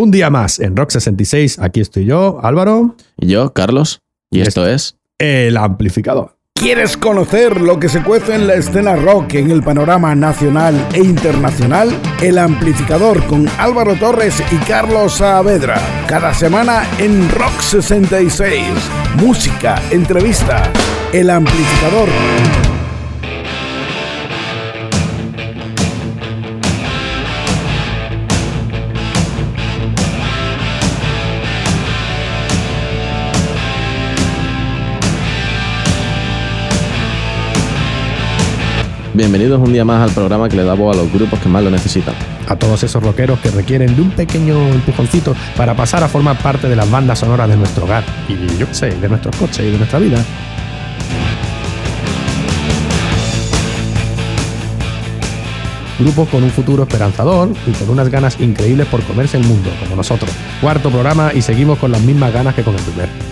Un día más en Rock 66. Aquí estoy yo, Álvaro. Y yo, Carlos. Y, esto es. El amplificador. ¿Quieres conocer lo que se cuece en la escena rock en el panorama nacional e internacional? El amplificador con Álvaro Torres y Carlos Saavedra. Cada semana en Rock 66. Música, entrevista. El amplificador. Bienvenidos un día más al programa que le da voz a los grupos que más lo necesitan. A todos esos rockeros que requieren de un pequeño empujoncito para pasar a formar parte de las bandas sonoras de nuestro hogar y yo sé, de nuestros coches y de nuestra vida. Grupos con un futuro esperanzador y con unas ganas increíbles por comerse el mundo, como nosotros. Cuarto programa y seguimos con las mismas ganas que con el primer.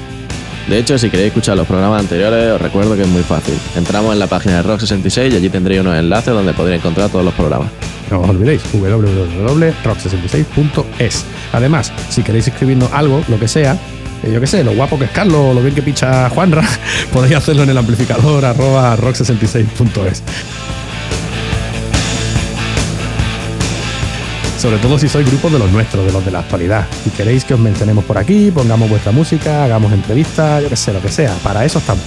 De hecho, si queréis escuchar los programas anteriores, os recuerdo que es muy fácil. Entramos en la página de Rock66 y allí tendréis unos enlaces donde podréis encontrar todos los programas. No os olvidéis, www.rock66.es. Además, si queréis escribirnos algo, lo que sea, eh, yo qué sé, lo guapo que es Carlos lo bien que picha Juanra, podéis hacerlo en el amplificador arroba rock66.es. Sobre todo si sois grupos de los nuestros, de los de la actualidad. Si queréis que os mencionemos por aquí, pongamos vuestra música, hagamos entrevistas, yo qué sé, lo que sea. Para eso estamos.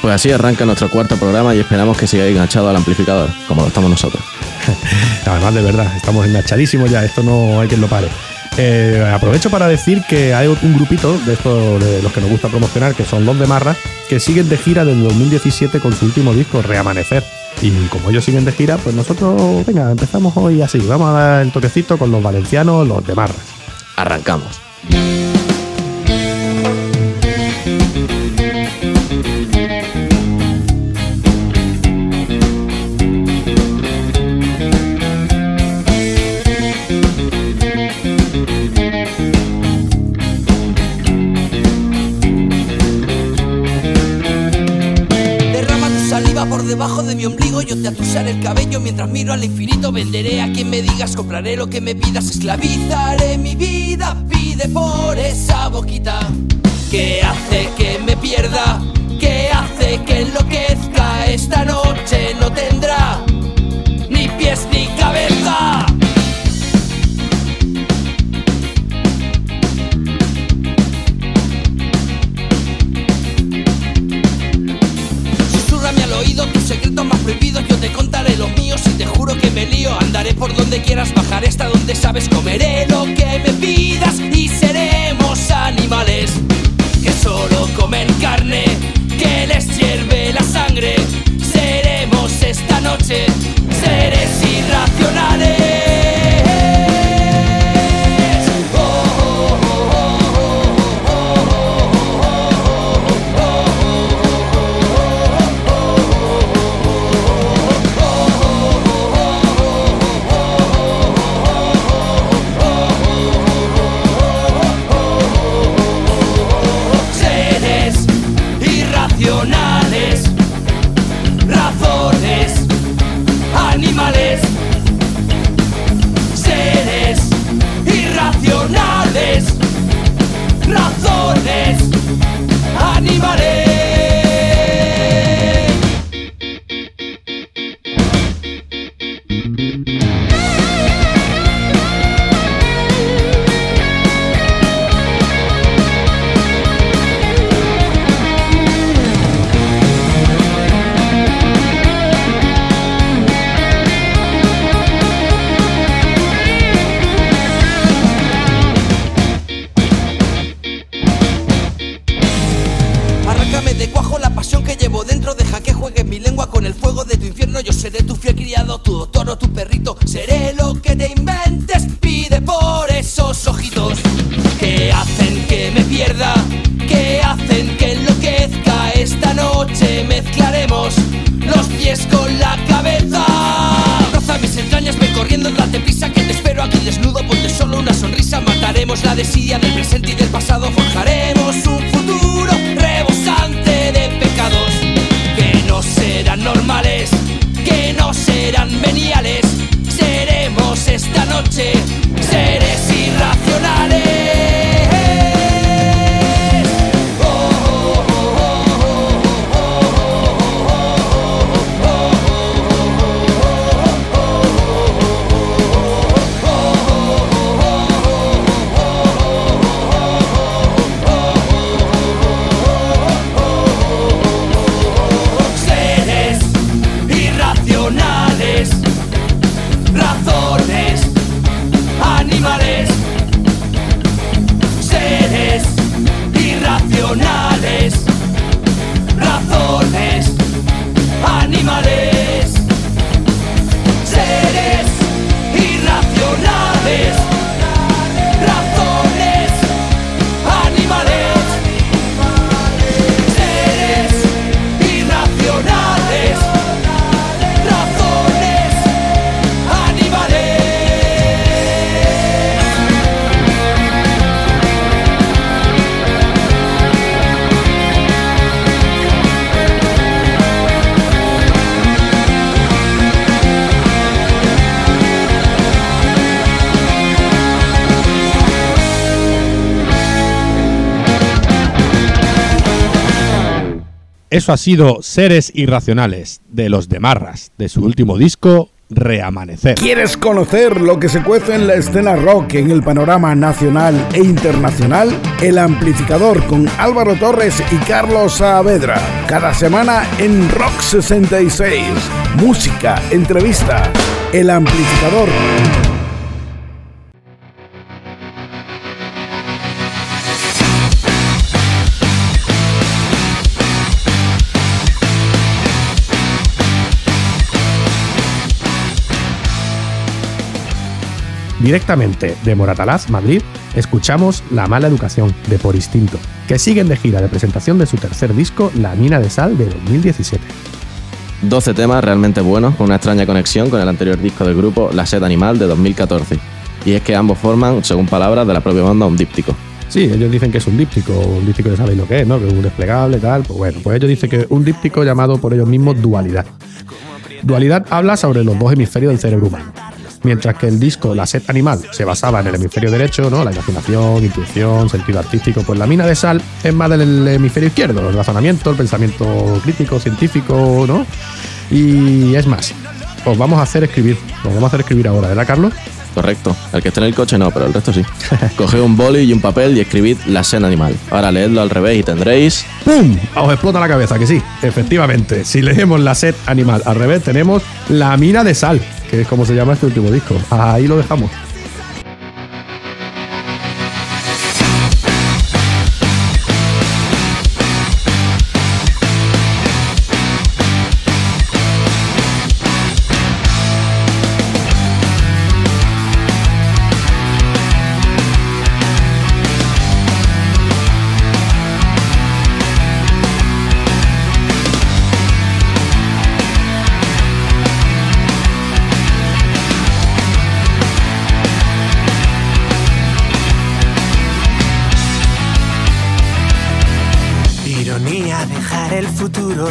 Pues así arranca nuestro cuarto programa y esperamos que sigáis enganchados al amplificador, como lo estamos nosotros. Además, de verdad, estamos enganchadísimos ya, esto no hay quien lo pare. Eh, aprovecho para decir que hay un grupito de estos de los que nos gusta promocionar, que son los de Marra, que siguen de gira desde 2017 con su último disco, Reamanecer. Y como ellos siguen de gira, pues nosotros, venga, empezamos hoy así. Vamos a dar el toquecito con los valencianos, los de Marra. Arrancamos. Compraré lo que me pidas Esclavizaré mi vida, pide por esa boquita Eso ha sido Seres Irracionales de los Demarras, de su último disco, Reamanecer. ¿Quieres conocer lo que se cuece en la escena rock en el panorama nacional e internacional? El amplificador con Álvaro Torres y Carlos Saavedra. Cada semana en Rock 66. Música, entrevista. El amplificador. Directamente de Moratalaz, Madrid, escuchamos La mala educación de Por Instinto, que siguen de gira de presentación de su tercer disco, La mina de sal de 2017. 12 temas realmente buenos, con una extraña conexión con el anterior disco del grupo, La Sed Animal, de 2014. Y es que ambos forman, según palabras de la propia banda, un díptico. Sí, ellos dicen que es un díptico, un díptico ya sabéis lo que es, ¿no? Que es un desplegable, tal. Pues bueno, pues ellos dicen que es un díptico llamado por ellos mismos dualidad. Dualidad habla sobre los dos hemisferios del cerebro humano. Mientras que el disco La Sed Animal se basaba en el hemisferio derecho, ¿no? La imaginación, intuición, sentido artístico, pues la mina de sal es más del hemisferio izquierdo, el razonamiento, el pensamiento crítico, científico, ¿no? Y es más, os vamos a hacer escribir, os vamos a hacer escribir ahora, ¿verdad, Carlos? Correcto. El que esté en el coche no, pero el resto sí. Coged un boli y un papel y escribid La Sed Animal. Ahora leedlo al revés y tendréis... ¡Pum! Os explota la cabeza, que sí, efectivamente. Si leemos la sed animal al revés, tenemos la mina de sal, que es como se llama este último disco. Ahí lo dejamos.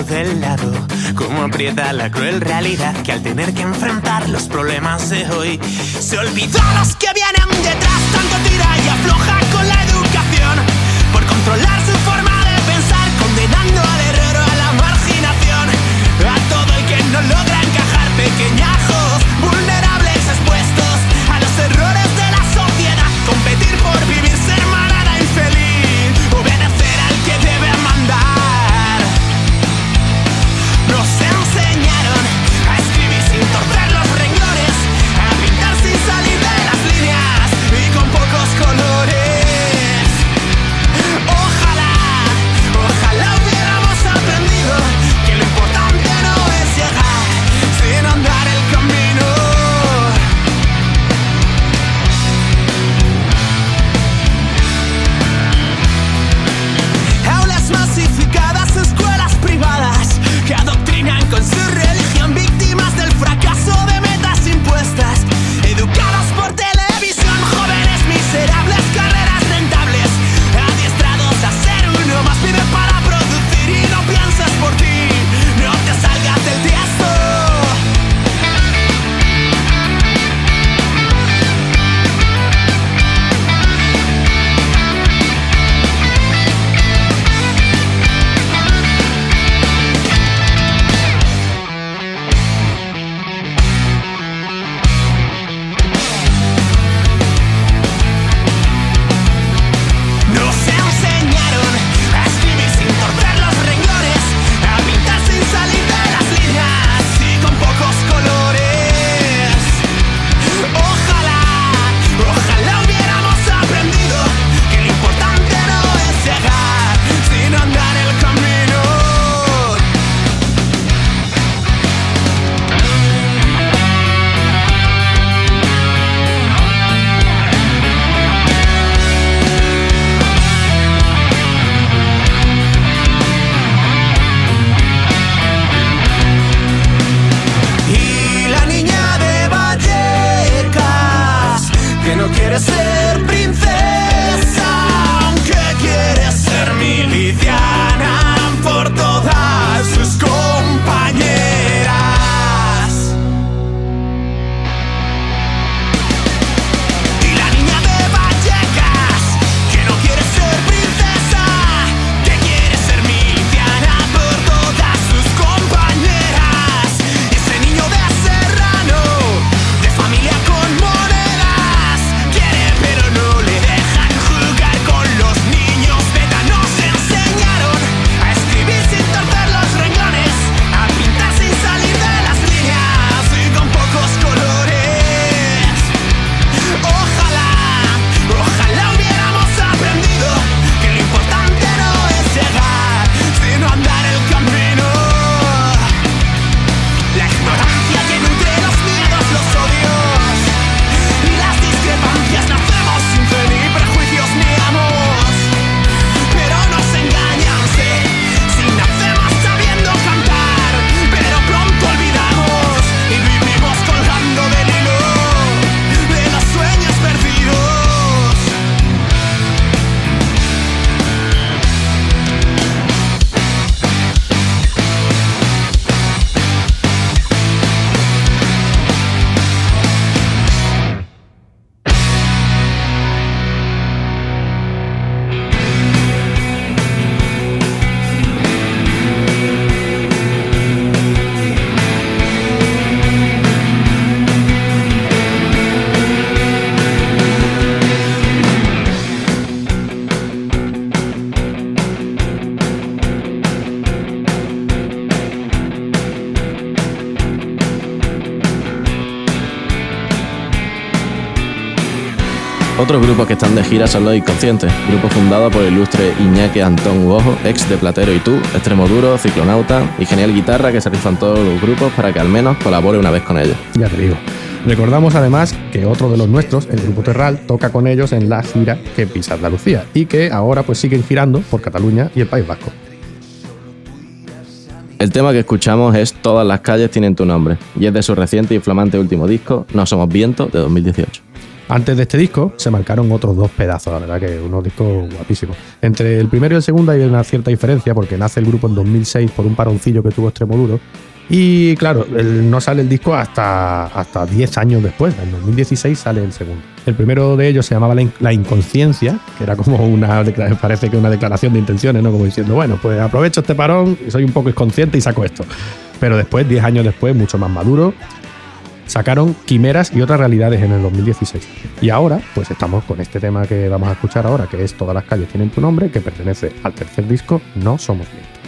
Del lado. Como aprieta la cruel realidad que al tener que enfrentar los problemas de hoy, se olvidó los que vienen detrás. Tanto tira y afloja con la educación por controlar su forma de pensar, condenando al error o a la marginación. A todo el que no logra encajar, pequeñajos, Otros grupos que están de gira son Los Inconscientes, grupo fundado por el ilustre Iñaki Antón Uojo, ex de Platero y tú, Extremo Duro, Ciclonauta y genial guitarra que se rifan todos los grupos para que al menos colabore una vez con ellos. Ya te digo. Recordamos además que otro de los nuestros, el Grupo Terral, toca con ellos en la gira que pisa Andalucía y que ahora pues siguen girando por Cataluña y el País Vasco. El tema que escuchamos es Todas las calles tienen tu nombre y es de su reciente y flamante último disco, No somos viento, de 2018. Antes de este disco se marcaron otros dos pedazos, la verdad que unos discos guapísimos. Entre el primero y el segundo hay una cierta diferencia porque nace el grupo en 2006 por un paroncillo que tuvo Extremo Duro y claro, no sale el disco hasta, hasta 10 años después, en 2016 sale el segundo. El primero de ellos se llamaba La Inconsciencia, que era como una, parece que una declaración de intenciones, ¿no? Como diciendo, bueno, pues aprovecho este parón soy un poco inconsciente y saco esto. Pero después, 10 años después, mucho más maduro, sacaron Quimeras y otras realidades en el 2016. Y ahora, pues estamos con este tema que vamos a escuchar ahora, que es Todas las calles tienen tu nombre, que pertenece al tercer disco, No Somos Bien.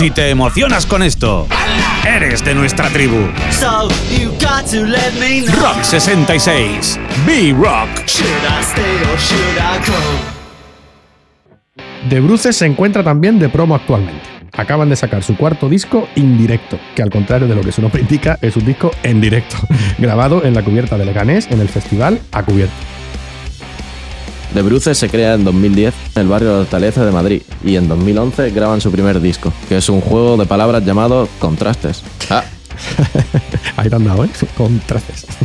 Si te emocionas con esto, eres de nuestra tribu. Rock 66. Be Rock. De Bruces se encuentra también de promo actualmente. Acaban de sacar su cuarto disco indirecto, que al contrario de lo que su nombre indica, es un disco en directo, grabado en la cubierta de Leganés en el festival A Cubierto. De Bruces se crea en 2010 en el barrio de Hortaleza de Madrid y en 2011 graban su primer disco, que es un juego de palabras llamado Contrastes. Ah, Ahí te han dado, ¿eh? Contrastes.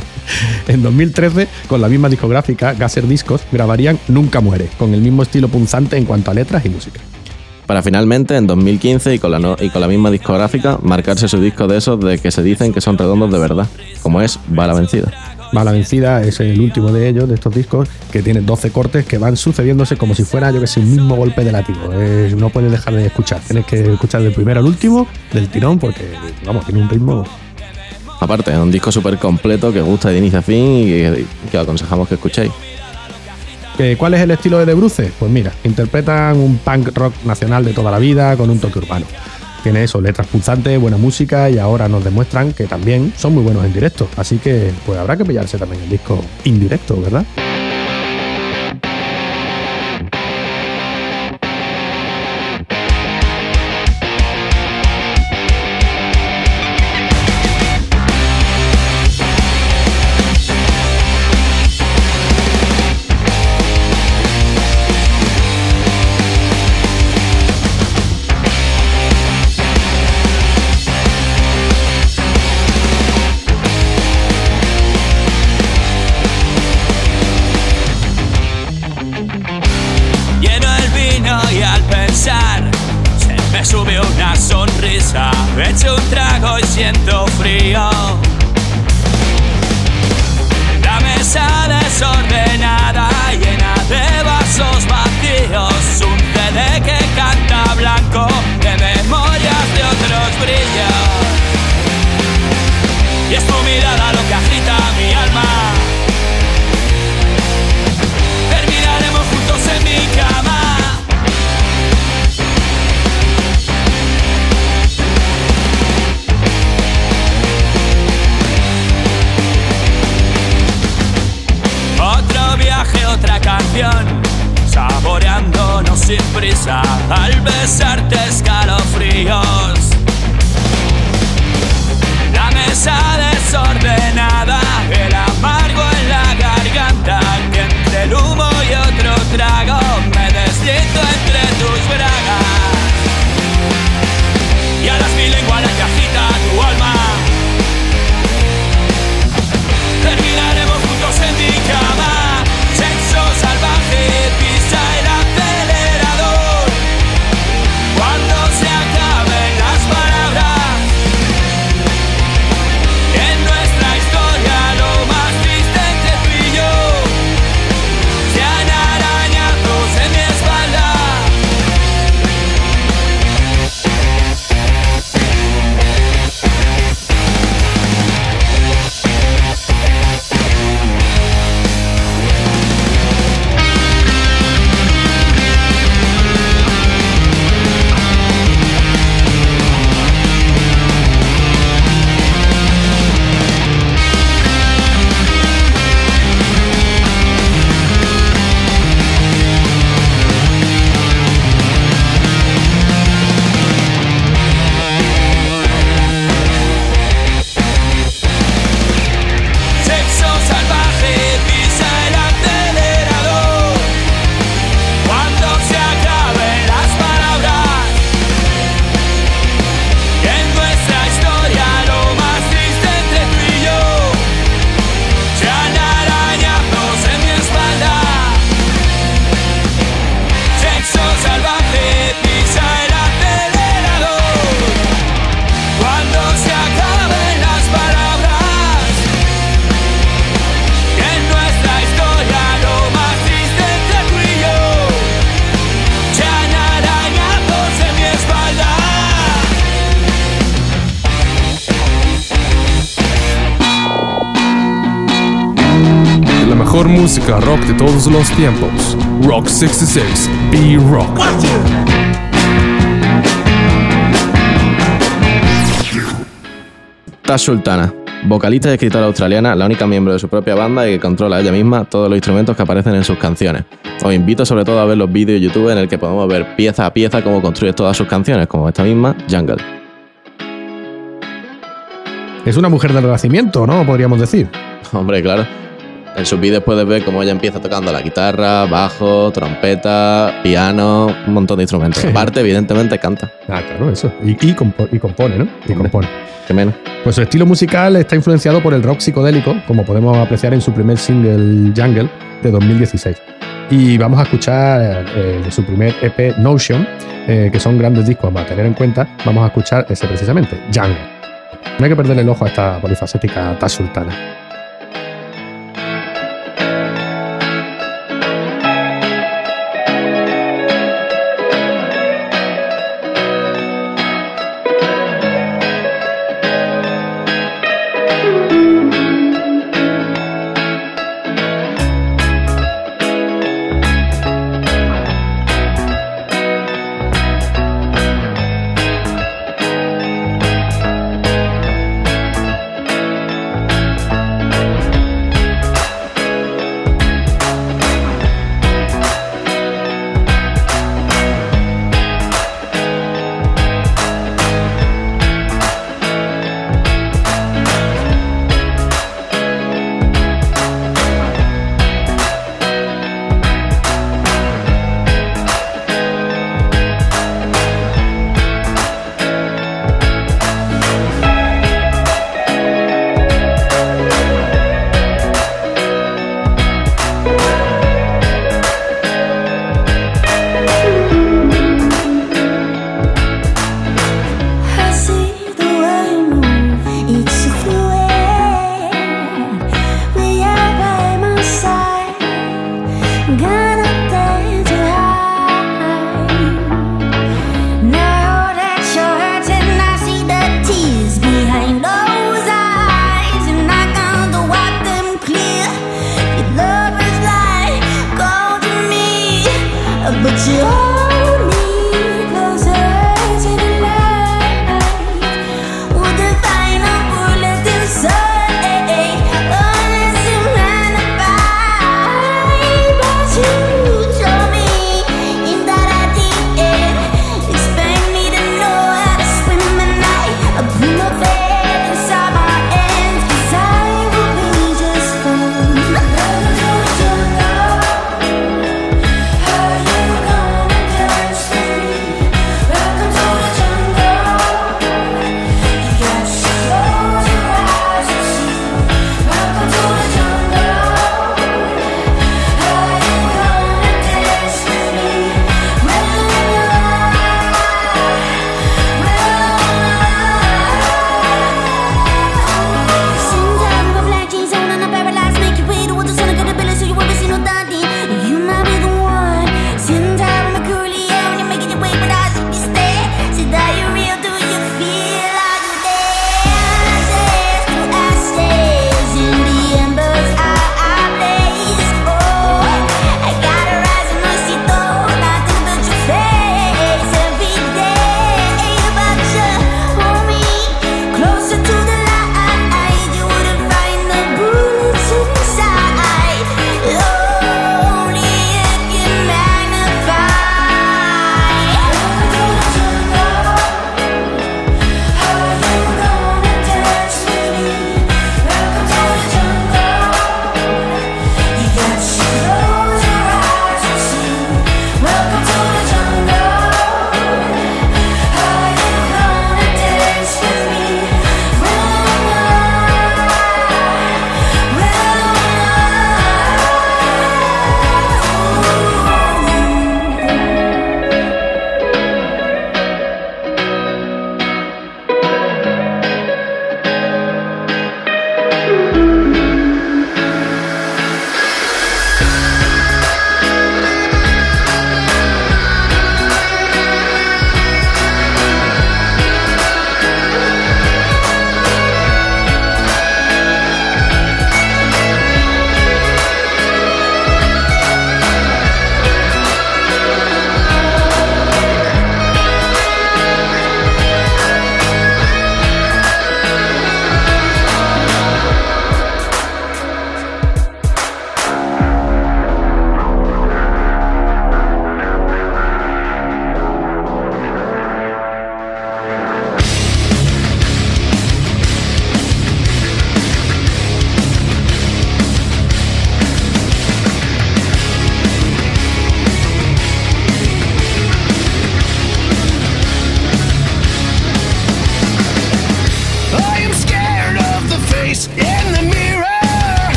En 2013, con la misma discográfica, Gasser Discos, grabarían Nunca Muere, con el mismo estilo punzante en cuanto a letras y música. para finalmente en 2015 y con, la no- y con la misma discográfica marcarse su disco de esos de que se dicen que son redondos de verdad, como es Bala Vencida. Bala Vencida es el último de ellos, de estos discos, que tiene 12 cortes que van sucediéndose como si fuera, yo que sé, un mismo golpe de látigo. No puedes dejar de escuchar, tienes que escuchar del primero al último, del tirón, porque, vamos, tiene un ritmo. Aparte, es un disco súper completo que gusta de inicio a fin y que, que aconsejamos que escuchéis. ¿Que ¿Cuál es el estilo de De Bruces? Pues mira, interpretan un punk rock nacional de toda la vida con un toque urbano. Tiene eso, letras pulsantes, buena música y ahora nos demuestran que también son muy buenos en directo. Así que pues habrá que pillarse también el disco indirecto, ¿verdad? Música rock de todos los tiempos. Rock 66. Be Rock. Tash Sultana, vocalista y escritora australiana, la única miembro de su propia banda y que controla ella misma todos los instrumentos que aparecen en sus canciones. Os invito sobre todo a ver los vídeos de YouTube en el que podemos ver pieza a pieza cómo construye todas sus canciones, como esta misma, Jungle. Es una mujer del renacimiento, ¿no? Podríamos decir. Hombre, claro. En sus vídeos puedes ver cómo ella empieza tocando la guitarra, bajo, trompeta, piano, un montón de instrumentos. Aparte, evidentemente, canta. Ah, claro, eso. Y, y compo- y compone, ¿no? Y compone. ¿Qué menos? Pues su estilo musical está influenciado por el rock psicodélico, como podemos apreciar en su primer single Jungle de 2016. Y vamos a escuchar eh, de su primer EP Notion, eh, que son grandes discos a tener en cuenta. Vamos a escuchar ese precisamente, Jungle. No hay que perderle el ojo a esta polifacética Tash Sultana. but you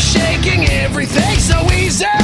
shaking everything so easy.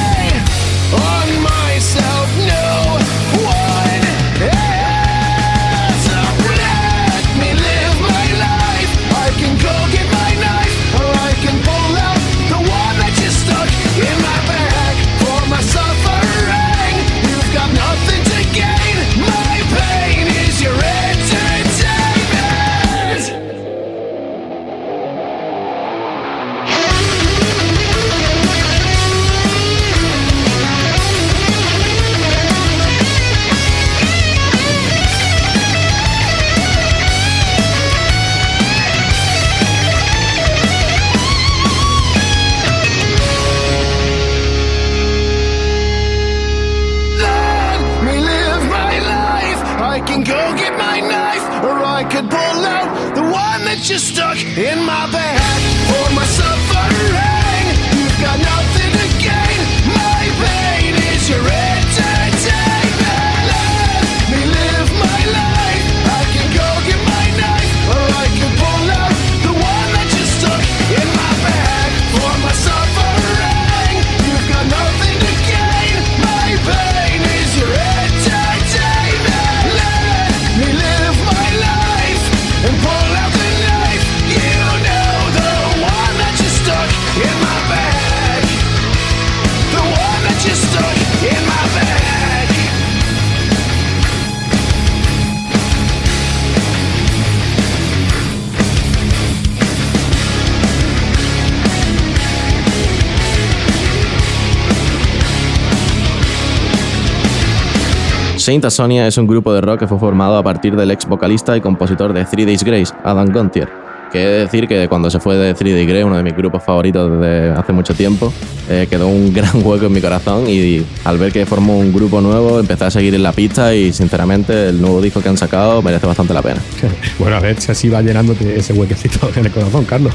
Saint Asonia es un grupo de rock que fue formado a partir del ex vocalista y compositor de Three Days Grace, Adam Gontier. Que he de decir que cuando se fue de Three Days Grace, uno de mis grupos favoritos desde hace mucho tiempo, eh, quedó un gran hueco en mi corazón y al ver que formó un grupo nuevo empecé a seguir en la pista y sinceramente el nuevo disco que han sacado merece bastante la pena. Bueno, a ver si así va llenándote ese huequecito en el corazón, Carlos.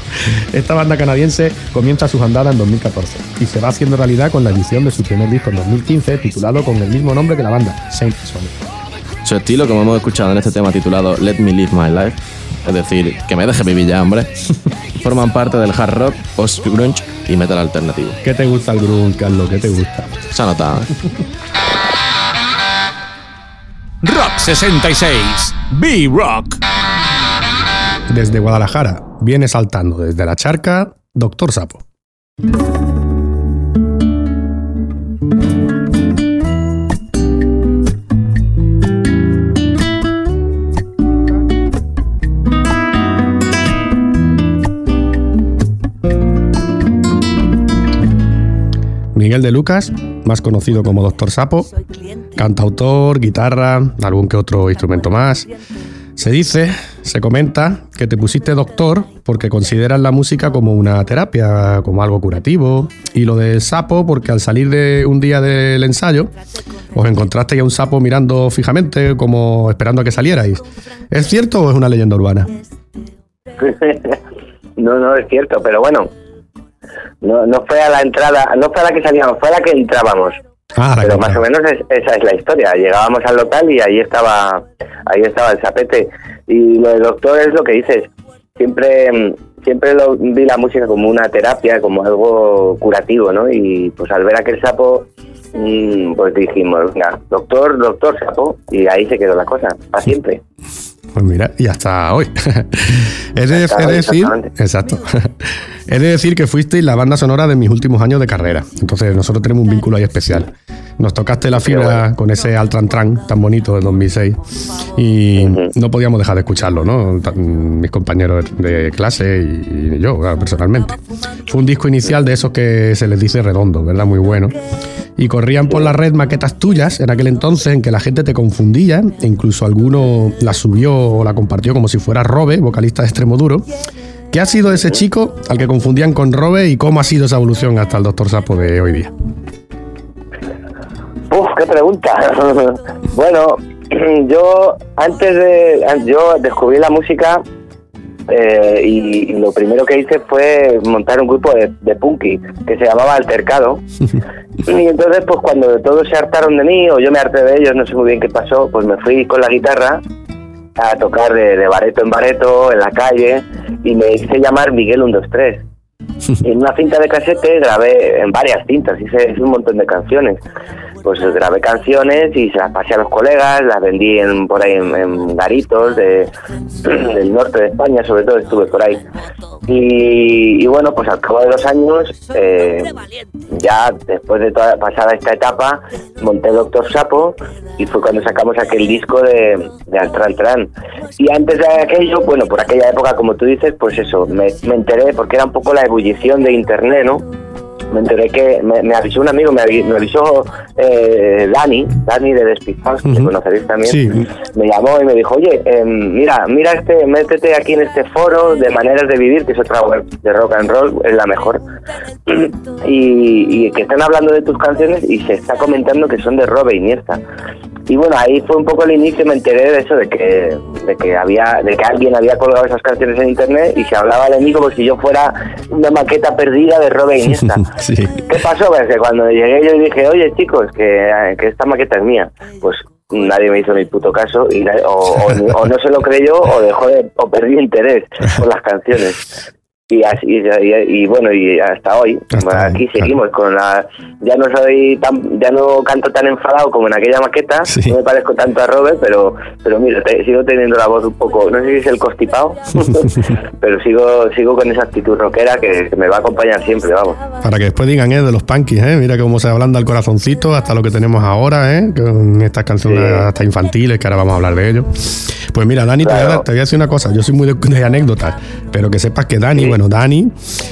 Esta banda canadiense comienza sus andadas en 2014 y se va haciendo realidad con la edición de su primer disco en 2015 titulado con el mismo nombre que la banda, Saint Sonic. Su estilo, como hemos escuchado en este tema titulado Let Me Live My Life, es decir, que me deje vivir ya, hombre, forman parte del hard rock, post-grunge y metal alternativo. ¿Qué te gusta el grunge, Carlos? ¿Qué te gusta? Se ha notado, ¿eh? Rock 66. B-Rock. Desde Guadalajara viene saltando desde la charca Doctor Sapo. Miguel de Lucas, más conocido como Doctor Sapo, cantautor, guitarra, algún que otro instrumento más. Se dice, se comenta que te pusiste doctor porque consideras la música como una terapia, como algo curativo, y lo de sapo porque al salir de un día del ensayo os encontraste a un sapo mirando fijamente, como esperando a que salierais. ¿Es cierto o es una leyenda urbana? no, no es cierto, pero bueno, no, no fue a la entrada, no fue a la que salíamos, fue a la que entrábamos. Ah, pero más o menos es- esa es la historia. Llegábamos al local y ahí estaba, ahí estaba el zapete. Y lo del doctor es lo que dices. Siempre, mm, siempre lo, vi la música como una terapia, como algo curativo, ¿no? Y pues al ver aquel sapo, pues dijimos, venga, doctor, doctor sapo, y ahí se quedó la cosa, para siempre. Pues mira, y hasta hoy. he, de, Hasta he de hoy, decir, exacto. he de decir que fuisteis la banda sonora de mis últimos años de carrera. Entonces nosotros tenemos un vínculo ahí especial. Nos tocaste la fibra con ese Altran tan bonito de 2006 y no podíamos dejar de escucharlo, ¿no? Mis compañeros de clase y, yo, claro, personalmente. Fue un disco inicial de esos que se les dice redondo, ¿verdad? Muy bueno. Y corrían por la red maquetas tuyas en aquel entonces en que la gente te confundía, e incluso alguno la subió o la compartió como si fuera Robe, vocalista de Extremo Duro. ¿Qué ha sido ese chico al que confundían con Robe y cómo ha sido esa evolución hasta el Doctor Sapo de hoy día? Qué pregunta. bueno, yo antes de yo descubrí la música eh, y, y lo primero que hice fue montar un grupo de, de punky que se llamaba Altercado. y entonces, pues cuando todos se hartaron de mí o yo me harté de ellos, no sé muy bien qué pasó, pues me fui con la guitarra a tocar de, de bareto en bareto en la calle y me hice llamar Miguel 123. Y en una cinta de casete grabé, en varias cintas, hice, hice un montón de canciones. Pues grabé canciones y se las pasé a los colegas, las vendí en, por ahí en, en garitos de, del norte de España, sobre todo estuve por ahí. Y, y bueno, pues al cabo de los años, eh, ya después de toda pasada esta etapa, monté Doctor Sapo y fue cuando sacamos aquel disco de, de Altran Tran. Y antes de aquello, bueno, por aquella época, como tú dices, pues eso, me, me enteré porque era un poco la ebullición de Internet, ¿no? Me enteré que me, me avisó un amigo, me, avi- me avisó eh, Dani, Dani de Despistados, que Ujú. conoceréis también. Sí. Me llamó y me dijo, oye, em, mira, mira este, métete aquí en este foro de maneras de vivir, que es otra web de rock and roll, es la mejor. y, y que están hablando de tus canciones y se está comentando que son de Robe Iniesta. Y bueno, ahí fue un poco el inicio, me enteré de eso, de que, de que había, de que alguien había colgado esas canciones en internet y se hablaba de mí como si yo fuera una maqueta perdida de Robe Iniesta. ¿Qué pasó? Pues que cuando llegué yo dije, oye chicos, que, que esta maqueta es mía. Pues nadie me hizo ni puto caso y o, o no se lo creyó o dejó de, o perdió interés por las canciones. Y así y, y- y bueno y hasta hoy Hasta aquí seguimos con la ya no soy tan ya no canto tan enfadado como en aquella maqueta Sí. no me parezco tanto a Robert pero pero mira te- sigo teniendo la voz un poco no sé si es el constipado pero sigo sigo con esa actitud rockera que, que me va a acompañar siempre vamos Para que después digan, ¿eh? De los punkies, ¿eh? Mira cómo se ablanda el corazoncito hasta lo que tenemos ahora, ¿eh? Con estas canciones Sí. hasta infantiles, que ahora vamos a hablar de ello. Pues mira, Dani, te, voy a, te voy a decir una cosa. Yo soy muy de, de anécdotas, pero que sepas que Dani, bueno, Dani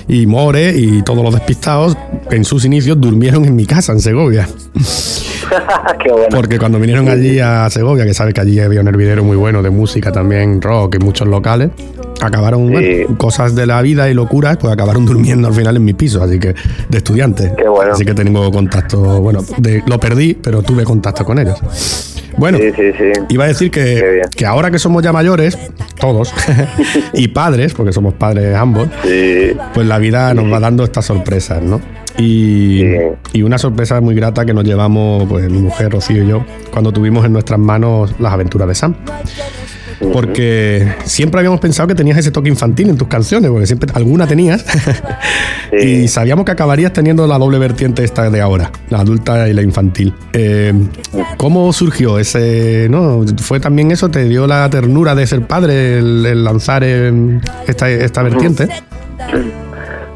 y More y todos los despistados en sus inicios durmieron en mi casa, en Segovia. qué bueno Porque cuando vinieron allí a Segovia, que sabes que allí había un hervidero muy bueno de música también, rock y muchos locales, acabaron, Sí. bueno, cosas de la vida y locuras, pues acabaron durmiendo al final en mi piso, así que de estudiantes. Qué bueno. Así que tengo contacto, bueno, de- lo perdí, pero tuve contacto con ellos. Bueno, sí sí sí. iba a decir que, que ahora que somos ya mayores, todos, y padres, porque somos padres ambos, pues la vida nos va dando estas sorpresas, ¿no? Y, y una sorpresa muy grata que nos llevamos, pues mi mujer, Rocío y yo, cuando tuvimos en nuestras manos las aventuras de Sam. Porque siempre habíamos pensado que tenías ese toque infantil en tus canciones, porque siempre alguna tenías. Sí. y sabíamos que acabarías teniendo la doble vertiente esta de ahora, la adulta y la infantil. Eh, ¿Cómo surgió ese, no? ¿Fue también eso? ¿Te dio la ternura de ser padre el, el lanzar esta, esta vertiente?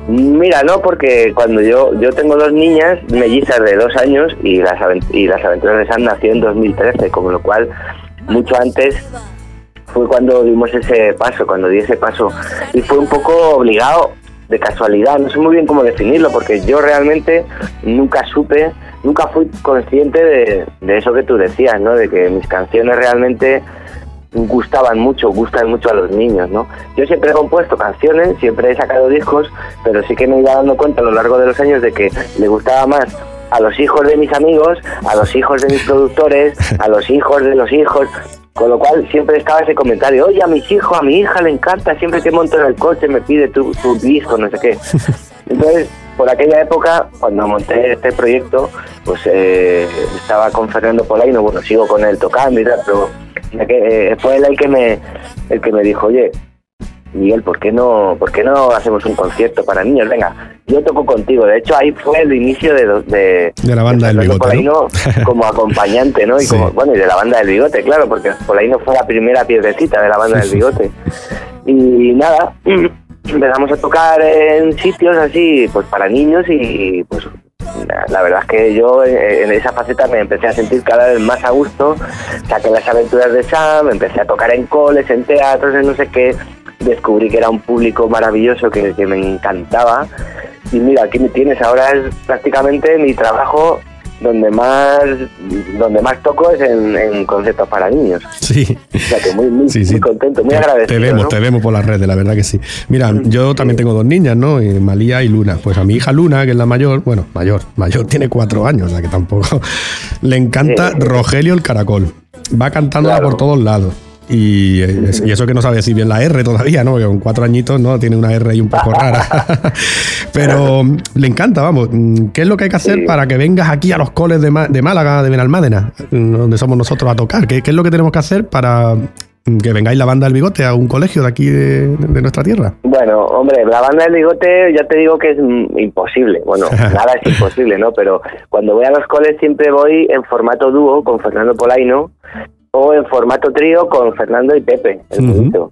Mira, no, porque cuando yo yo tengo dos niñas mellizas de dos años y las, y las aventuras de Sam nació en 2013, con lo cual mucho antes fue cuando dimos ese paso, cuando di ese paso. Y fue un poco obligado, de casualidad, no sé muy bien cómo definirlo, porque yo realmente nunca supe, nunca fui consciente de, de eso que tú decías, ¿no? De que mis canciones realmente gustaban mucho, gustan mucho a los niños, ¿no? Yo siempre he compuesto canciones, siempre he sacado discos, pero sí que me iba dando cuenta a lo largo de los años de que le gustaba más a los hijos de mis amigos, a los hijos de mis productores, a los hijos de los hijos, con lo cual siempre estaba ese comentario, oye, a mis hijos, a mi hija le encanta, siempre que monto en el coche me pide tu, tu disco, no sé qué. Entonces, por aquella época, cuando monté este proyecto, pues eh, estaba con Fernando Polaino, bueno, sigo con él tocando y tal, pero eh, fue él el que me el que me dijo, oye, Miguel, ¿por qué no por qué no hacemos un concierto para niños? Venga, yo toco contigo. De hecho, ahí fue el inicio de, de, De la banda del bigote, ¿no? Como acompañante, ¿no? Y Sí. como, bueno, y de la banda del bigote, claro, porque Polaino fue la primera piedrecita de la banda del bigote. Y nada, empezamos a tocar en sitios así, pues para niños y pues la- verdad es que yo eh, en esa faceta me empecé a sentir cada vez más a gusto, saqué las aventuras de Sam, empecé a tocar en coles, en teatros, en no sé qué, descubrí que era un público maravilloso que, que me encantaba. Y mira, aquí me tienes, ahora es prácticamente mi trabajo donde más donde más toco es en, en conciertos para niños. Sí. O sea que muy, muy, Sí, sí. muy contento, muy Te- agradecido. Te vemos, ¿no? te vemos por las redes, la verdad que sí. Mira, yo también tengo dos niñas, ¿no? Y Malía y Luna. Pues a mi hija Luna, que es la mayor, bueno, mayor, mayor tiene cuatro años, o sea que tampoco. Le encanta Sí. Rogelio el caracol. Va cantándola Claro. por todos lados. Y, eh, y eso que no sabe decir bien la R todavía, ¿no? Porque con cuatro añitos, ¿no? Tiene una R ahí un poco rara. Pero mm, le encanta, vamos. Mm, ¿Qué es lo que hay que hacer Sí. para que vengas aquí a los coles de, de Málaga, de Benalmádena, mm, donde somos nosotros a tocar? ¿Qué, qué es lo que tenemos que hacer para que vengáis la banda del bigote a un colegio de aquí de, de nuestra tierra? Bueno, hombre, la banda del bigote ya te digo que es imposible. Bueno, nada es imposible, ¿no? Pero cuando voy a los coles siempre voy en formato dúo con Fernando Polaino o en formato trío con Fernando y Pepe, el Ujú. bonito.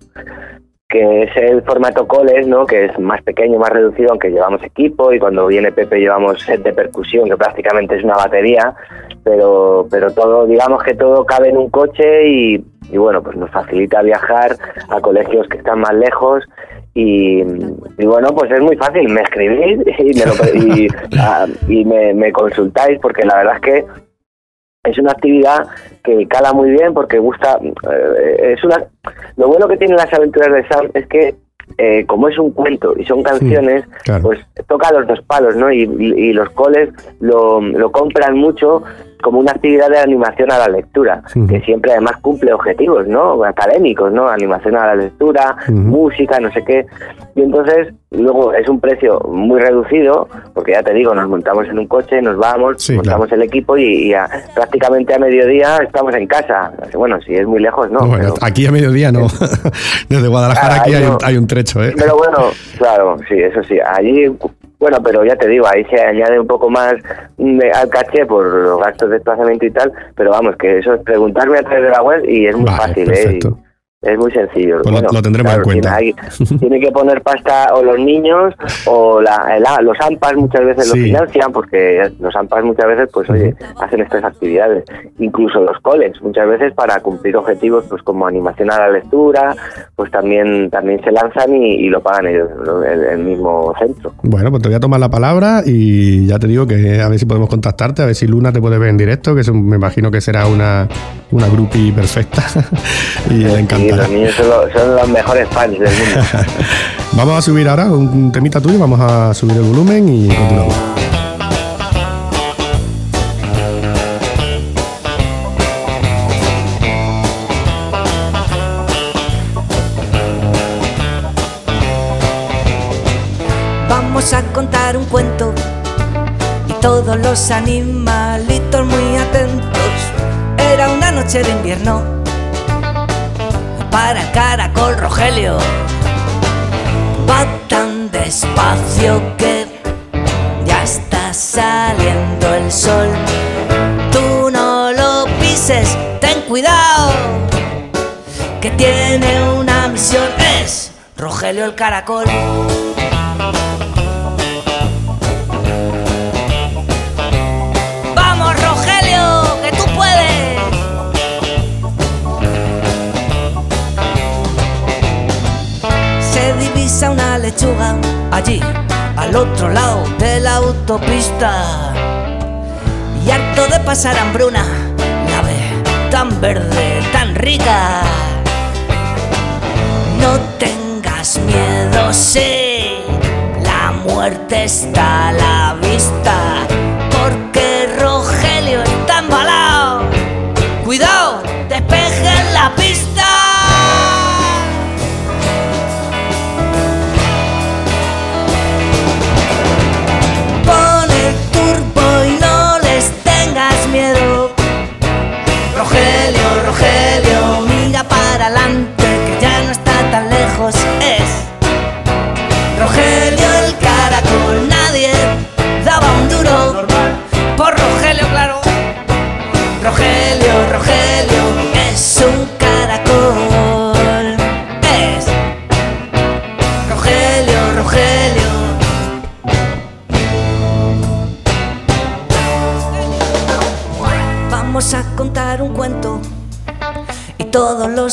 Que es el formato coles, ¿no? Que es más pequeño, más reducido, aunque llevamos equipo y cuando viene Pepe llevamos set de percusión, que prácticamente es una batería, pero, pero todo, digamos que todo cabe en un coche y, y bueno, pues nos facilita viajar a colegios que están más lejos Y, y bueno, pues es muy fácil, me escribís y me, lo- y, ah, y me, me consultáis porque la verdad es que es una actividad que cala muy bien porque gusta eh, es una lo bueno que tienen las aventuras de Sam es que eh, como es un cuento y son canciones claro. pues toca los dos palos no y, y- y los coles lo, lo compran mucho como una actividad de animación a la lectura que siempre además cumple objetivos no académicos no animación a la lectura música no sé qué. Y entonces luego es un precio muy reducido porque ya te digo nos montamos en un coche nos vamos Sí, montamos el equipo y, y a- prácticamente a mediodía estamos en casa. Bueno si es muy lejos no bueno, pero, aquí a mediodía no. Desde Guadalajara Ah, aquí hay, no. un, hay un trecho, ¿eh? pero bueno claro sí eso sí. Allí bueno pero ya te digo ahí se añade un poco más mm, de- al caché por los gastos de desplazamiento y tal pero vamos que eso es preguntarme a través de la web y es muy Vale, fácil perfecto. ¿eh? Y- es muy sencillo. Pues lo- lo tendremos en cuenta. Tiene, tiene que poner pasta o los niños o la, la- los AMPAs muchas veces lo Sí. financian porque los AMPAs muchas veces pues oye hacen estas actividades. Incluso los coles muchas veces para cumplir objetivos pues como animación a la lectura pues también también se lanzan y, y lo pagan ellos el, el mismo centro. Bueno, pues te voy a tomar la palabra y ya te digo que a ver si podemos contactarte, a ver si Luna te puede ver en directo, que es un- me imagino que será una, una groupie perfecta y le encantará. Los niños son, los- son los mejores fans del mundo. Vamos a subir ahora un, un temita tuyo, vamos a subir el volumen y continuamos. Vamos a contar un cuento y todos los animalitos muy atentos. Era una noche de invierno para caracol Rogelio. Va tan despacio que ya está saliendo el sol. Tú no lo pises, ten cuidado, que tiene una misión. Es Rogelio el caracol. Allí, al otro lado de la autopista. Y harto de pasar hambruna, la ve tan verde, tan rica. No tengas miedo, sí, la muerte está a la vista,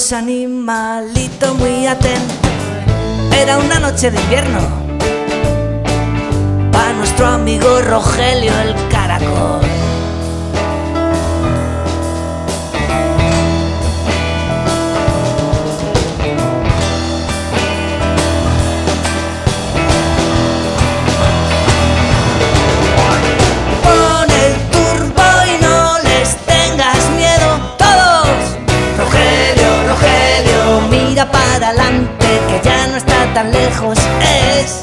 todos los animalitos muy atentos. Era una noche de invierno para nuestro amigo Rogelio el tan lejos. Es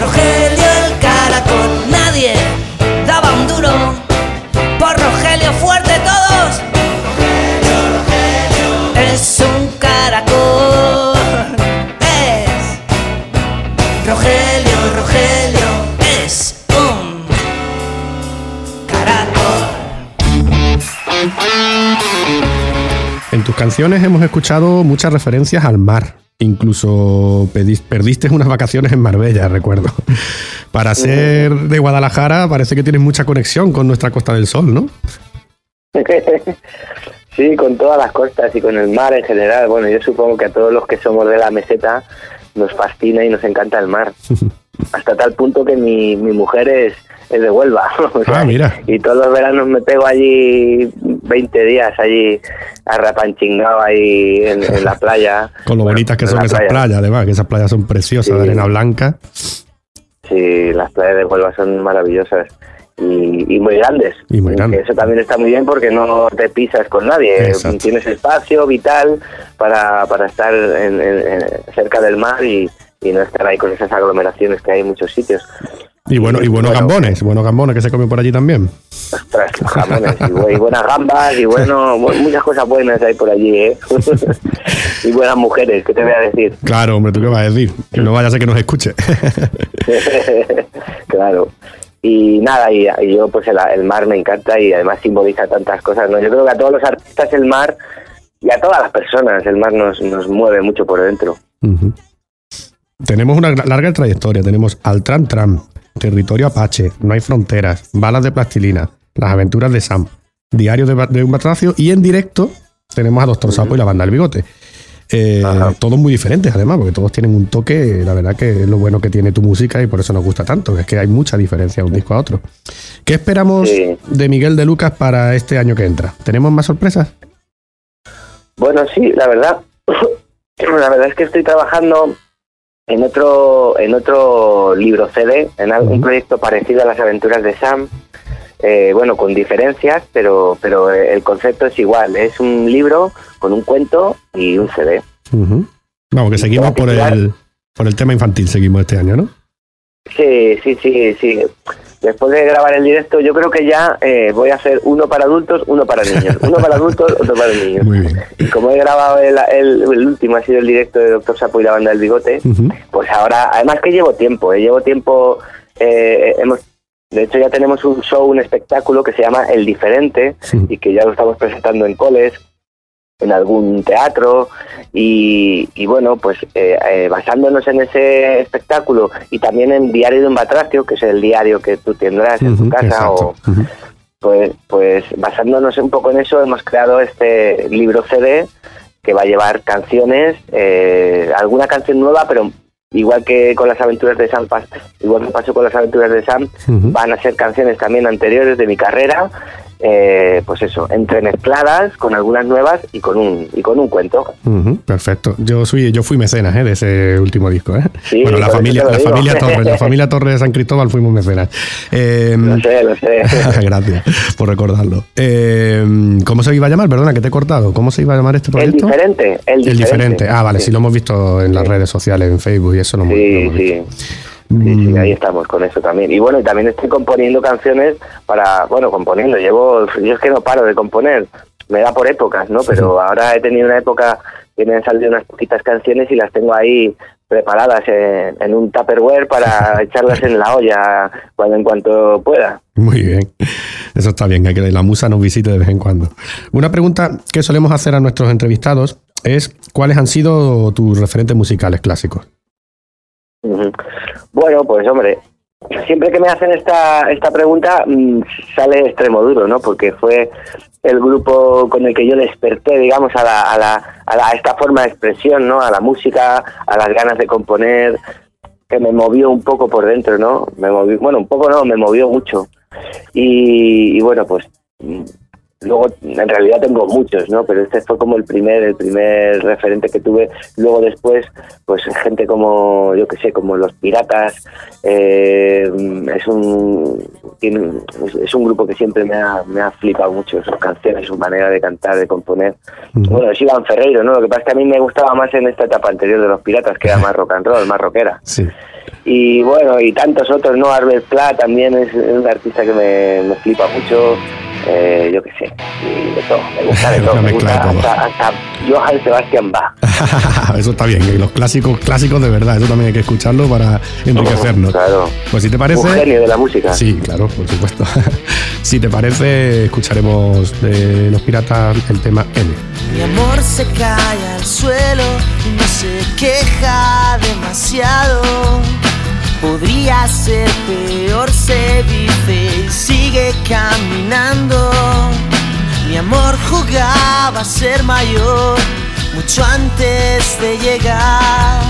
Rogelio el caracol, nadie daba un duro canciones hemos escuchado muchas referencias al mar. Incluso pedis- perdiste unas vacaciones en Marbella, recuerdo. Para ser de Guadalajara parece que tienes mucha conexión con nuestra Costa del Sol, ¿no? Sí, con todas las costas y con el mar en general. Bueno, yo supongo que a todos los que somos de la meseta nos fascina y nos encanta el mar. Hasta tal punto que mi, mi mujer es, es de Huelva. o sea, Ah, mira. Y todos los veranos me pego allí 20 días allí arrapanchingado ahí en, en la playa. Con lo bonitas que son esas playa. playas, además, que esas playas son preciosas, de arena blanca. Sí, las playas de Huelva son maravillosas y, y muy grandes. Y muy grandes. Eso también está muy bien porque no te pisas con nadie. Exacto. Tienes espacio vital para, para estar en- en- en- cerca del mar y, y no estar ahí con esas aglomeraciones que hay en muchos sitios. Y bueno, y buenos Bueno. gambones, buenos gambones que se comen por allí también. Ostras, jamones y, bu- y buenas gambas y bueno, bu- muchas cosas buenas hay por allí, ¿eh? y buenas mujeres, ¿qué te voy a decir? Claro, hombre, ¿tú qué vas a decir? Que no vaya a ser que nos escuche. claro. Y nada, y, y yo pues el, el mar me encanta y además simboliza tantas cosas, ¿no? Yo creo que a todos los artistas el mar y a todas las personas el mar nos, nos mueve mucho por dentro. Tenemos una larga trayectoria. Tenemos al Tram Tram, Territorio Apache, No hay fronteras, Balas de Plastilina, Las aventuras de Sam, Diario de, un Batracio y en directo tenemos a Doctor Sapo y la banda del bigote. Eh, todos muy diferentes además, porque todos tienen un toque, la verdad que es lo bueno que tiene tu música y por eso nos gusta tanto, que es que hay mucha diferencia de un disco a otro. ¿Qué esperamos Sí. de Miguel de Lucas para este año que entra? ¿Tenemos más sorpresas? Bueno, sí, la verdad, la verdad es que estoy trabajando en otro, en otro libro CD, en algún proyecto parecido a las aventuras de Sam. eh, bueno, con diferencias, pero, pero el concepto es igual. Es un libro con un cuento y un CD. Ujú. Vamos, que seguimos por el, por el tema infantil, seguimos este año, ¿no? Sí, sí, sí, sí. Después de grabar el directo, yo creo que ya eh, voy a hacer uno para adultos, uno para niños. Uno para adultos, otro para niños. Muy bien. Y como he grabado el, el- el último, ha sido el directo de Doctor Sapo y la banda del bigote, pues ahora, además que llevo tiempo, eh, llevo tiempo, eh, hemos, de hecho ya tenemos un show, un espectáculo que se llama El Diferente y que ya lo estamos presentando en coles, en algún teatro y, y bueno, pues eh, eh, basándonos en ese espectáculo y también en Diario de un Batracio, que es el diario que tú tendrás en tu casa o pues, pues basándonos un poco en eso hemos creado este libro CD que va a llevar canciones, eh, alguna canción nueva, pero igual que con las aventuras de Sam, igual que pasó con las aventuras de Sam, van a ser canciones también anteriores de mi carrera, eh, pues eso, entremezcladas con algunas nuevas y con un y con un cuento. Perfecto. Yo soy, yo fui mecenas ¿eh? de ese último disco. ¿eh? Sí, bueno, la familia, lo la digo. familia Torres, la familia Torres de San Cristóbal fuimos mecenas. Eh, Lo sé, lo sé. Gracias por recordarlo. Eh, ¿Cómo se iba a llamar? Perdona, que te he cortado. ¿Cómo se iba a llamar este El proyecto? diferente, el El diferente. diferente. Ah, vale, sí. lo hemos visto en las redes sociales, en Facebook y eso no Sí, sí. Sí, Mm. sí, ahí estamos con eso también. Y bueno, y también estoy componiendo canciones para, bueno, componiendo, llevo, yo es que no paro de componer, me da por épocas, ¿no? Pero ahora he tenido una época que me han salido unas poquitas canciones y las tengo ahí preparadas en, en un Tupperware para echarlas en la olla cuando en cuanto pueda. Muy bien. Eso está bien, que que la musa nos visite de vez en cuando. Una pregunta que solemos hacer a nuestros entrevistados es ¿cuáles han sido tus referentes musicales clásicos? Bueno, pues hombre, siempre que me hacen esta, esta pregunta mm, sale extremo duro, ¿no? Porque fue el grupo con el que yo desperté, digamos, a, la, a, la, a, la- a esta forma de expresión, ¿no? A la música, a las ganas de componer, que me movió un poco por dentro, ¿no? Me movió, bueno, un poco no, me movió mucho. Y, y bueno, pues luego en realidad tengo muchos, ¿no? Pero este fue como el primer, el primer referente que tuve. Luego después, pues gente como, yo que sé, como los Piratas, eh, es un tiene- es, es un grupo que siempre me ha, me ha flipado mucho sus canciones, su manera de cantar, de componer. Bueno, es Iván Ferreiro, ¿no? Lo que pasa es que a mí me gustaba más en esta etapa anterior de los Piratas, que era más rock and roll, más rockera. Sí. Y bueno, y tantos otros, ¿no? Arbel Pla también es un artista que me, me flipa mucho. Eh, yo qué sé, y de todo, me gusta de todo. Una Me mezcla gusta de todo. hasta, hasta Johann Sebastian Bach. eso está bien, los clásicos, clásicos de verdad, eso también hay que escucharlo para enriquecernos. Claro. Pues si te parece. Un genio de la música. Sí, claro, por supuesto. si te parece, escucharemos de los piratas el tema N. Mi amor se cae al suelo y no se queja demasiado. Podría ser peor, se dice y sigue caminando. Mi amor jugaba a ser mayor mucho antes de llegar.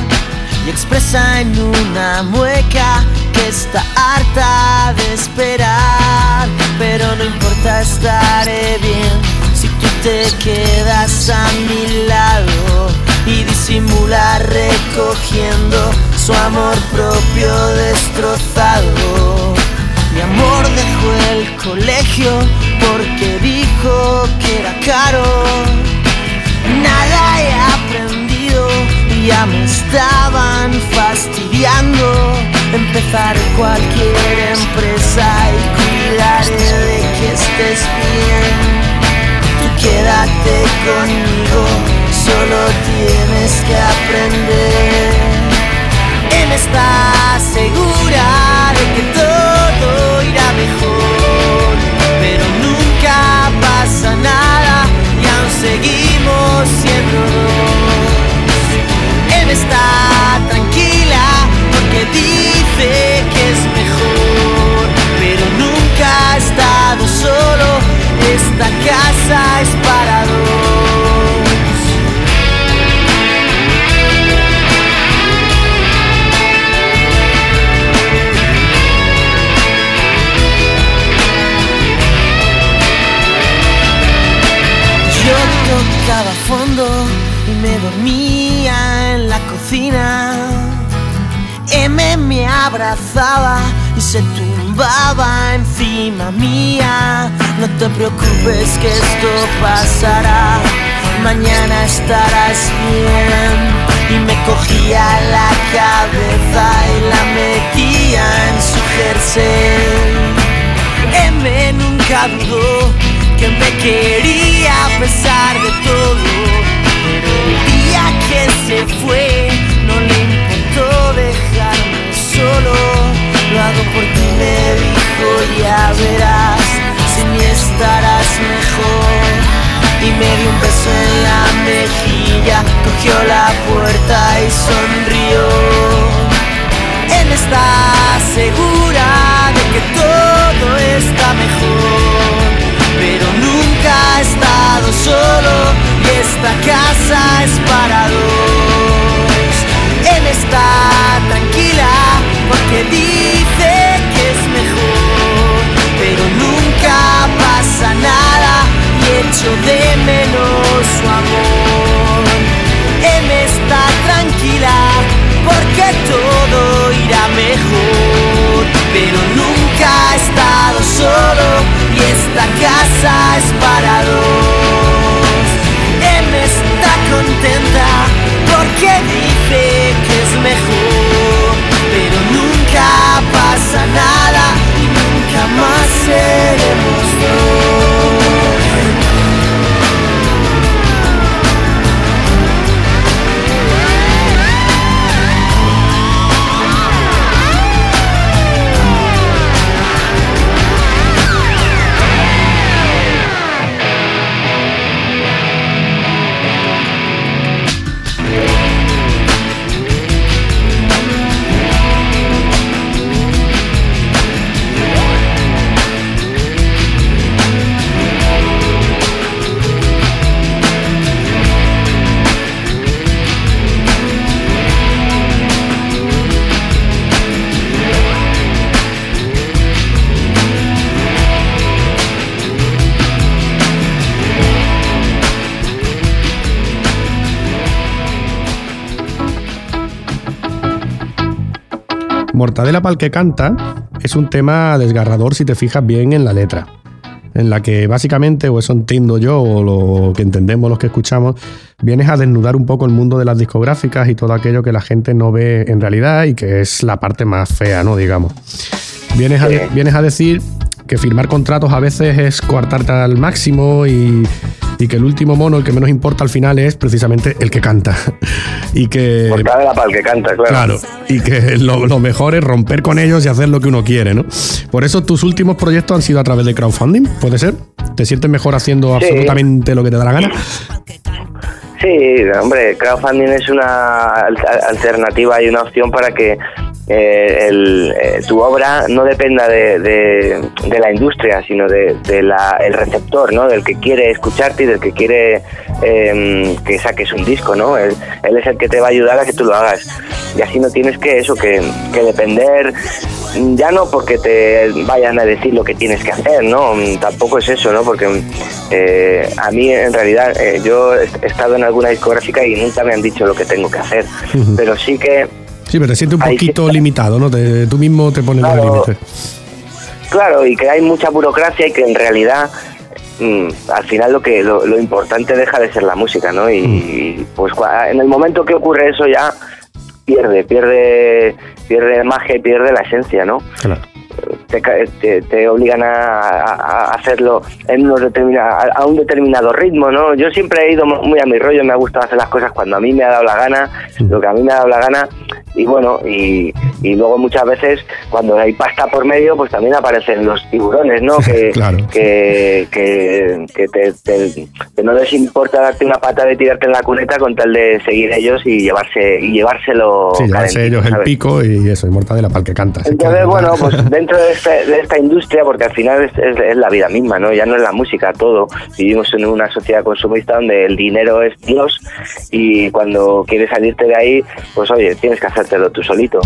y expresa en una mueca que está harta de esperar. Pero no importa, estaré bien si tú te quedas a mi lado y disimular recogiendo su amor propio destrozado. Mi amor dejó el colegio porque dijo que era caro. Nada he aprendido y ya me estaban fastidiando. Empezar cualquier empresa y cuidaré de que estés bien. Tú quédate conmigo, solo tienes que aprender. Él está segura de que todo irá mejor, pero nunca pasa nada y aún seguimos siendo dos. Él está tranquila porque dice que es mejor, pero nunca ha estado solo. Esta casa es para dos. Mía. No te preocupes que esto pasará. Mañana estarás bien. Y me cogía la cabeza y la metía en su jersey. M nunca dudó que me quería a pesar de todo. Pero el día que se fue, no le importó dejarme solo. Lo hago por ti, me dijo, ya verás, sin mí estarás mejor. Y me dio un beso en la mejilla, cogió la puerta y sonrió. Él está segura de que todo está mejor, pero nunca ha estado solo y esta casa es para dos. Él está tranquila porque dice pasa nada y echo de menos su amor. Él está tranquila porque todo irá mejor, pero nunca ha estado solo y esta casa es para dos. Él está contenta porque dice que es mejor, pero nunca Mortadela pa'l que canta es un tema desgarrador si te fijas bien en la letra. En la que básicamente, o eso entiendo yo, o lo que entendemos los que escuchamos, vienes a desnudar un poco el mundo de las discográficas y todo aquello que la gente no ve en realidad y que es la parte más fea, ¿no? Digamos. Vienes a, vienes a decir que firmar contratos a veces es coartarte al máximo y, y que el último mono, el que menos importa al final, es precisamente el que canta. y que. Mortadela para el que canta, claro. Claro, y que lo, lo mejor es romper con ellos y hacer lo que uno quiere, ¿no? Por eso tus últimos proyectos han sido a través de crowdfunding, ¿puede ser? ¿Te sientes mejor haciendo Sí. absolutamente lo que te da la gana? Sí, hombre, crowdfunding es una al- alternativa y una opción para que eh, el, eh, tu obra no dependa de, de- de la industria, sino de, de el receptor, ¿no? Del que quiere escucharte y del que quiere eh, que saques un disco, ¿no? Él, él es el que te va a ayudar a que tú lo hagas. Y así no tienes que eso, que, que depender ya no porque te vayan a decir lo que tienes que hacer, ¿no? Tampoco es eso, ¿no? Porque eh, a mí en realidad eh, yo he estado en alguna discográfica y nunca me han dicho lo que tengo que hacer, pero sí que, Sí, pero te sientes un Ahí poquito limitado, ¿no? Te- tú mismo te pones Claro. los límites. claro, y que hay mucha burocracia y que en realidad mm, al final lo que lo, lo importante deja de ser la música, ¿no? Y, y, pues en el momento que ocurre eso ya pierde, pierde, pierde magia y pierde la esencia, ¿no? Claro. te, te- te obligan a, a- a hacerlo en unos a, a un determinado ritmo, ¿no? Yo siempre he ido muy a mi rollo, me ha gustado hacer las cosas cuando a mí me ha dado la gana, lo que a mí me ha dado la gana, y bueno, y, y luego muchas veces cuando hay pasta por medio, pues también aparecen los tiburones, ¿no? Que, Claro. que, que, que te, te- que no les importa darte una pata de tirarte en la cuneta con tal de seguir ellos y llevarse y llevárselo Sí, llevarse ellos el pico y eso, y mortadela para el que canta. Que, Entonces, bueno, pues dentro de, este- de esta industria, porque al final es, es- es la vida misma, ¿no? Ya no es la música, todo. Vivimos en una sociedad consumista donde el dinero es Dios y cuando quieres salirte de ahí, pues oye, tienes que hacértelo tú solito.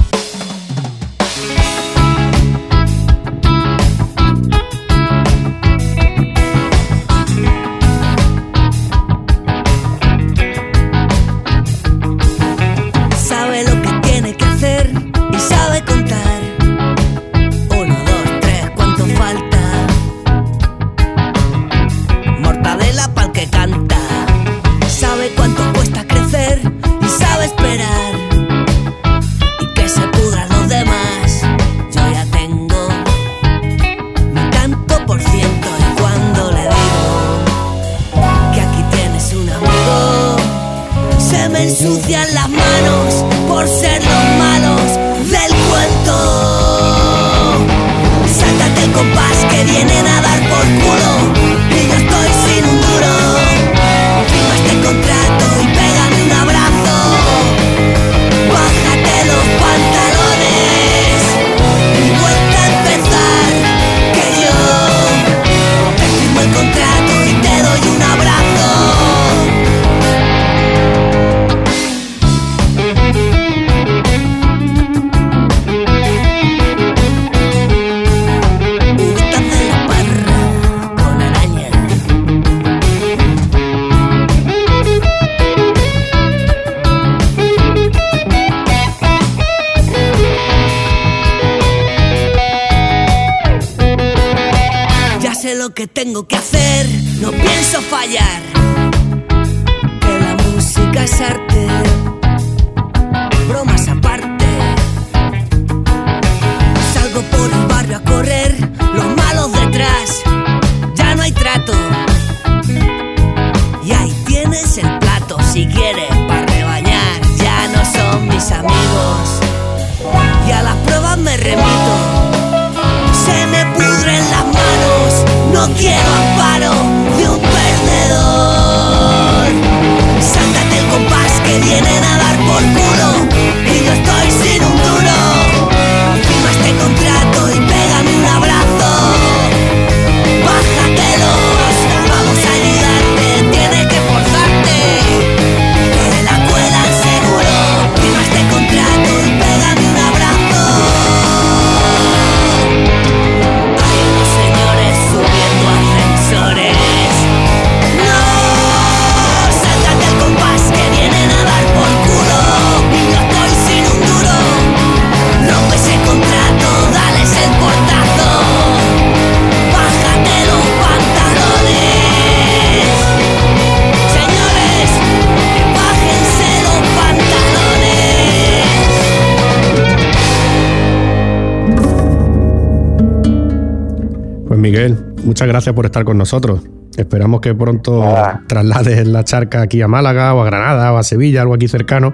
Miguel, muchas gracias por estar con nosotros. Esperamos que pronto traslades la charca aquí a Málaga o a Granada o a Sevilla, algo aquí cercano,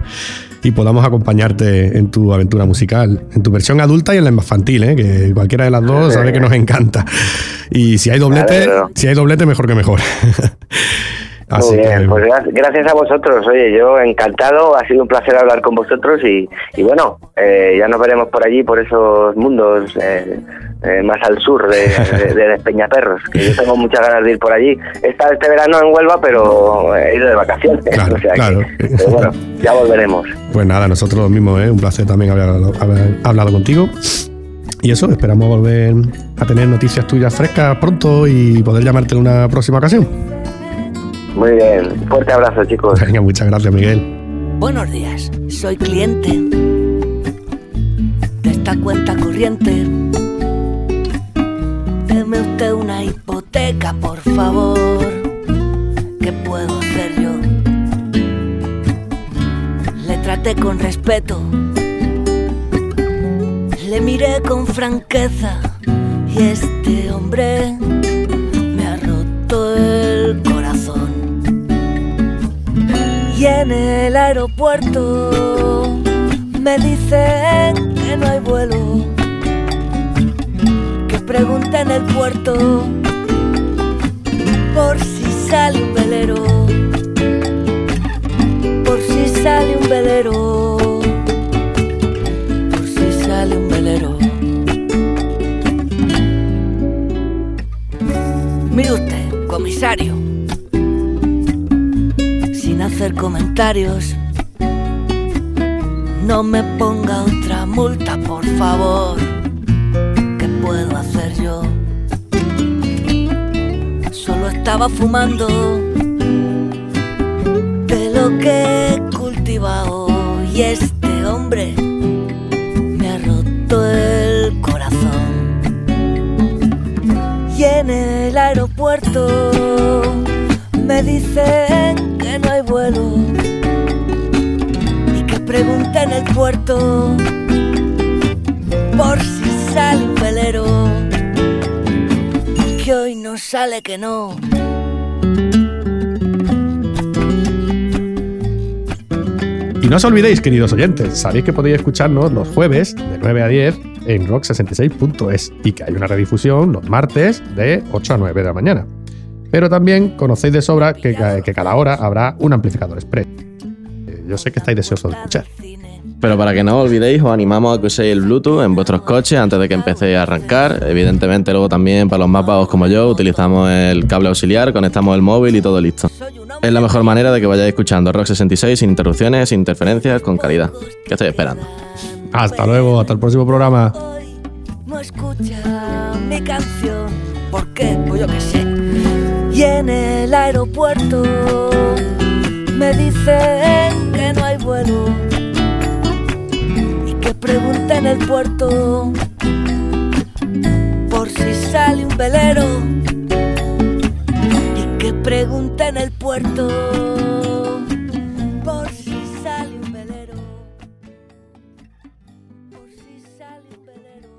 y podamos acompañarte en tu aventura musical, en tu versión adulta y en la infantil, ¿eh? que cualquiera de las dos sabe que nos encanta. Y si hay doblete, si hay doblete, mejor que mejor. Así Muy bien, que, pues gra- gracias a vosotros. Oye, yo encantado, ha sido un placer hablar con vosotros y, y bueno, eh, ya nos veremos por allí, por esos mundos eh, eh, más al sur de, de, de Despeñaperros, que yo tengo muchas ganas de ir por allí. He estado este verano en Huelva, pero he ido de vacaciones. o sea que- claro. pero bueno, ya volveremos. Pues nada, nosotros lo mismo, ¿eh? Un placer también haber hablado contigo. Y eso, esperamos volver a tener noticias tuyas frescas pronto y poder llamarte en una próxima ocasión. Muy bien, fuerte abrazo chicos. Venga, muchas gracias, Miguel. Buenos días, soy cliente de esta cuenta corriente. Deme usted una hipoteca, por favor. ¿Qué puedo hacer yo? Le traté con respeto, le miré con franqueza y este hombre Y en el aeropuerto me dicen que no hay vuelo. Que pregunte en el puerto por si sale un velero. Por si sale un velero. Por si sale un velero. Mire usted, comisario hacer comentarios. No me ponga otra multa, por favor. ¿Qué puedo hacer yo? Solo estaba fumando de lo que he cultivado y este hombre me ha roto el corazón. Y en el aeropuerto me dicen pregunte en el puerto por si sale un velero que hoy no sale que no Y no os olvidéis, queridos oyentes, sabéis que podéis escucharnos los jueves de 9 a 10 en rock66.es y que hay una redifusión los martes de 8 a 9 de la mañana. Pero también conocéis de sobra que, que cada hora habrá un amplificador express. Yo sé que estáis deseosos de escuchar. Pero para que no os olvidéis, os animamos a que uséis el Bluetooth en vuestros coches antes de que empecéis a arrancar. Evidentemente, luego también para los más vagos como yo, utilizamos el cable auxiliar, conectamos el móvil y todo listo. Es la mejor manera de que vayáis escuchando Rock 66 sin interrupciones, sin interferencias, con calidad. ¿Qué estoy esperando? Hasta luego, hasta el próximo programa. no escucha mi canción. ¿Por qué? Pues yo qué sé. Y en el aeropuerto me dicen que no hay vuelo y que pregunte en el puerto por si sale un velero y que pregunte en el puerto